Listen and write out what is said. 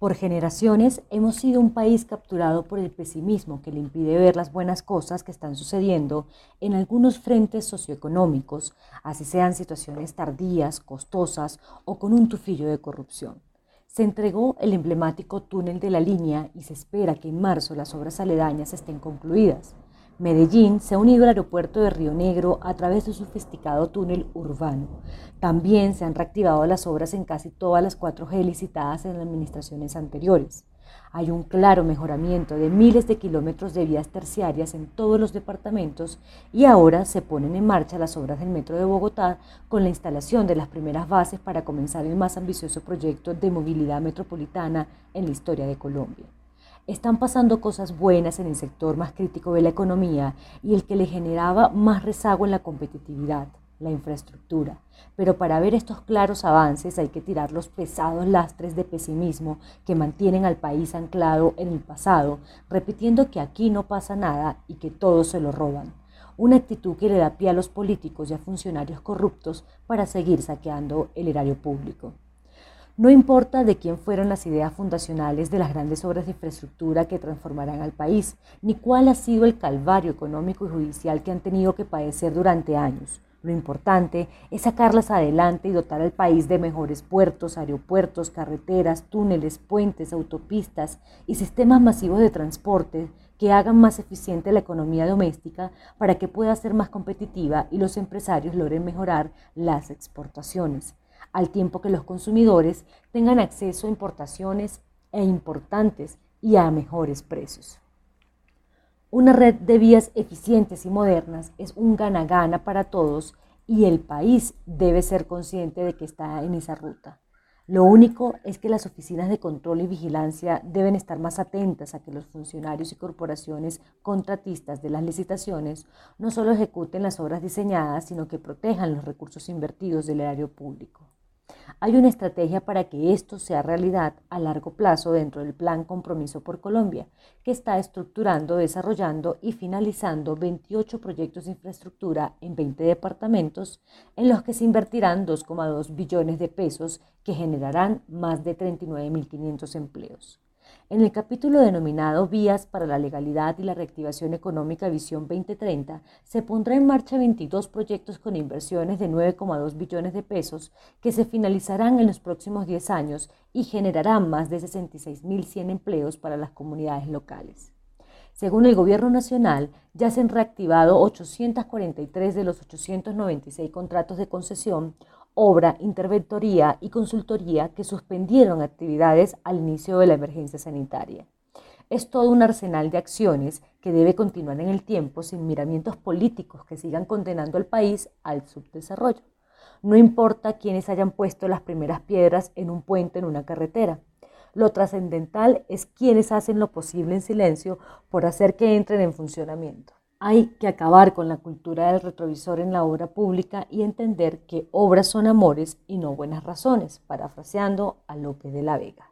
Por generaciones hemos sido un país capturado por el pesimismo que le impide ver las buenas cosas que están sucediendo en algunos frentes socioeconómicos, así sean situaciones tardías, costosas o con un tufillo de corrupción. Se entregó el emblemático túnel de la línea y se espera que en marzo las obras aledañas estén concluidas. Medellín se ha unido al aeropuerto de Río Negro a través de su sofisticado túnel urbano. También se han reactivado las obras en casi todas las cuatro G licitadas en las administraciones anteriores. Hay un claro mejoramiento de miles de kilómetros de vías terciarias en todos los departamentos y ahora se ponen en marcha las obras del Metro de Bogotá con la instalación de las primeras bases para comenzar el más ambicioso proyecto de movilidad metropolitana en la historia de Colombia. Están pasando cosas buenas en el sector más crítico de la economía y el que le generaba más rezago en la competitividad, la infraestructura. Pero para ver estos claros avances hay que tirar los pesados lastres de pesimismo que mantienen al país anclado en el pasado, repitiendo que aquí no pasa nada y que todos se lo roban. Una actitud que le da pie a los políticos y a funcionarios corruptos para seguir saqueando el erario público. No importa de quién fueron las ideas fundacionales de las grandes obras de infraestructura que transformarán al país, ni cuál ha sido el calvario económico y judicial que han tenido que padecer durante años. Lo importante es sacarlas adelante y dotar al país de mejores puertos, aeropuertos, carreteras, túneles, puentes, autopistas y sistemas masivos de transporte que hagan más eficiente la economía doméstica para que pueda ser más competitiva y los empresarios logren mejorar las exportaciones al tiempo que los consumidores tengan acceso a importaciones e importantes y a mejores precios. Una red de vías eficientes y modernas es un gana-gana para todos y el país debe ser consciente de que está en esa ruta. Lo único es que las oficinas de control y vigilancia deben estar más atentas a que los funcionarios y corporaciones contratistas de las licitaciones no solo ejecuten las obras diseñadas, sino que protejan los recursos invertidos del erario público. Hay una estrategia para que esto sea realidad a largo plazo dentro del Plan Compromiso por Colombia, que está estructurando, desarrollando y finalizando 28 proyectos de infraestructura en 20 departamentos, en los que se invertirán 2,2 billones de pesos que generarán más de 39.500 empleos. En el capítulo denominado Vías para la Legalidad y la Reactivación Económica Visión 2030, se pondrá en marcha 22 proyectos con inversiones de 9,2 billones de pesos que se finalizarán en los próximos 10 años y generarán más de 66.100 empleos para las comunidades locales. Según el Gobierno Nacional, ya se han reactivado 843 de los 896 contratos de concesión, obra, interventoría y consultoría que suspendieron actividades al inicio de la emergencia sanitaria. Es todo un arsenal de acciones que debe continuar en el tiempo sin miramientos políticos que sigan condenando al país al subdesarrollo. No importa quiénes hayan puesto las primeras piedras en un puente en una carretera. Lo trascendental es quienes hacen lo posible en silencio por hacer que entren en funcionamiento. Hay que acabar con la cultura del retrovisor en la obra pública y entender que obras son amores y no buenas razones, parafraseando a López de la Vega.